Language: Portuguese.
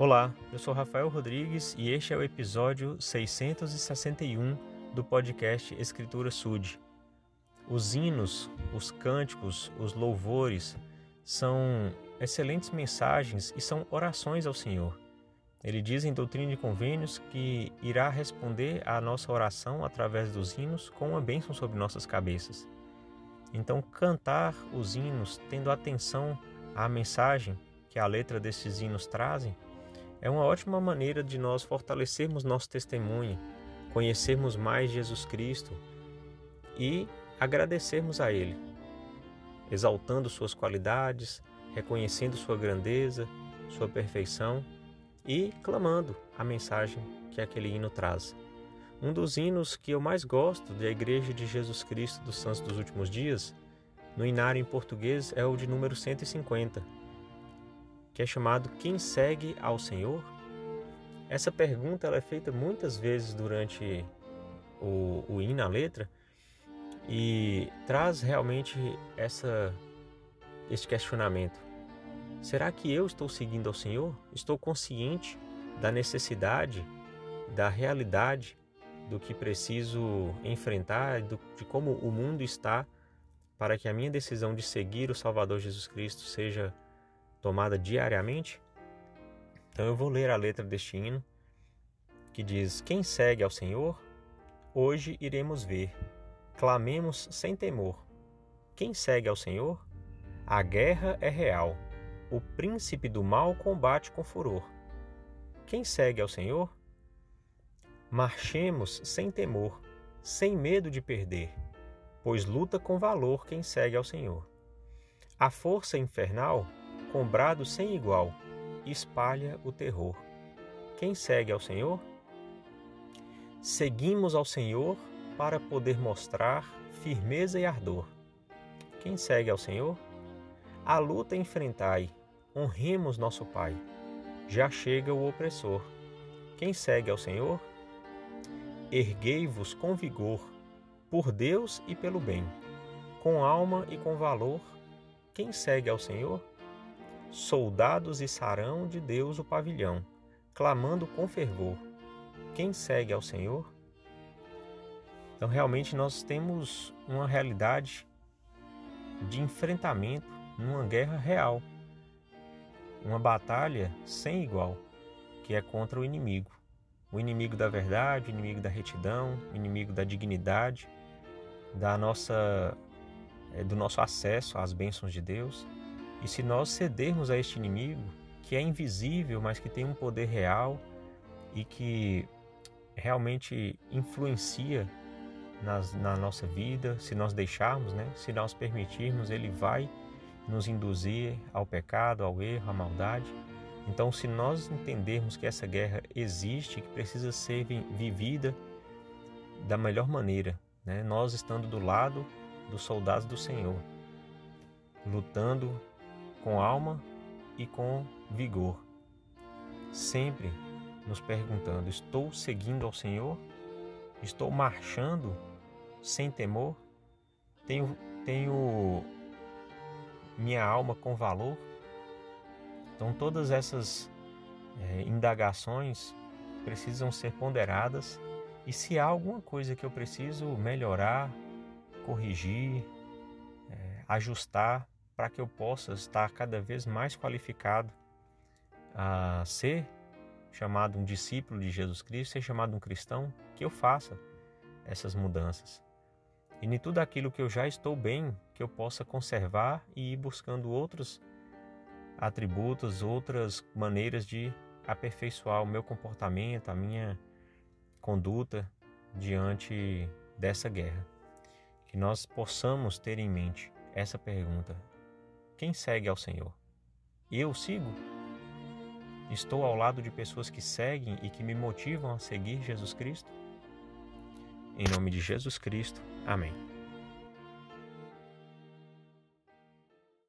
Olá, eu sou Rafael Rodrigues e este é o episódio 661 do podcast Escritura Sud. Os hinos, os cânticos, os louvores são excelentes mensagens e são orações ao Senhor. Ele diz em Doutrina e Convênios que irá responder à nossa oração através dos hinos com uma bênção sobre nossas cabeças. Então, cantar os hinos, tendo atenção à mensagem que a letra desses hinos trazem, é uma ótima maneira de nós fortalecermos nosso testemunho, conhecermos mais Jesus Cristo e agradecermos a Ele, exaltando suas qualidades, reconhecendo sua grandeza, sua perfeição e clamando a mensagem que aquele hino traz. Um dos hinos que eu mais gosto da Igreja de Jesus Cristo dos Santos dos Últimos Dias, no inário em português, é o de número 150 que é chamado Quem segue ao Senhor? Essa pergunta ela é feita muitas vezes durante o, o hino, a letra, e traz realmente essa, este questionamento. Será que eu estou seguindo ao Senhor? Estou consciente da necessidade, da realidade do que preciso enfrentar, do, de como o mundo está, para que a minha decisão de seguir o Salvador Jesus Cristo seja tomada diariamente? Então eu vou ler a letra deste hino que diz: Quem segue ao Senhor, hoje iremos ver. Clamemos sem temor. Quem segue ao Senhor, a guerra é real. O príncipe do mal combate com furor. Quem segue ao Senhor, marchemos sem temor, sem medo de perder, pois luta com valor quem segue ao Senhor. A força infernal com brado sem igual, espalha o terror. Quem segue ao Senhor? Seguimos ao Senhor para poder mostrar firmeza e ardor. Quem segue ao Senhor? A luta enfrentai, honremos nosso Pai. Já chega o opressor. Quem segue ao Senhor? Erguei-vos com vigor, por Deus e pelo bem, com alma e com valor. Quem segue ao Senhor? Soldados içarão de Deus o pavilhão, clamando com fervor: Quem segue ao Senhor? Então, realmente, nós temos uma realidade de enfrentamento numa guerra real, uma batalha sem igual, que é contra o inimigo. O inimigo da verdade, o inimigo da retidão, o inimigo da dignidade, da nossa, eh, do nosso acesso às bênçãos de Deus e se nós cedermos a este inimigo, que é invisível, mas que tem um poder real e que realmente influencia nas, na nossa vida, se nós deixarmos, né? se nós permitirmos, ele vai nos induzir ao pecado, ao erro, à maldade. Então, se nós entendermos que essa guerra existe, que precisa ser vivida da melhor maneira, né? nós estando do lado dos soldados do Senhor, lutando com alma e com vigor, sempre nos perguntando: estou seguindo ao Senhor? Estou marchando sem temor? Tenho, tenho minha alma com valor? Então, todas essas é, indagações precisam ser ponderadas e se há alguma coisa que eu preciso melhorar, corrigir, é, ajustar, para que eu possa estar cada vez mais qualificado a ser chamado um discípulo de Jesus Cristo, ser chamado um cristão, que eu faça essas mudanças. E em tudo aquilo que eu já estou bem, que eu possa conservar e ir buscando outros atributos, outras maneiras de aperfeiçoar o meu comportamento, a minha conduta diante dessa guerra. Que nós possamos ter em mente essa pergunta: quem segue ao Senhor? Eu sigo? Estou ao lado de pessoas que seguem e que me motivam a seguir Jesus Cristo? Em nome de Jesus Cristo, amém.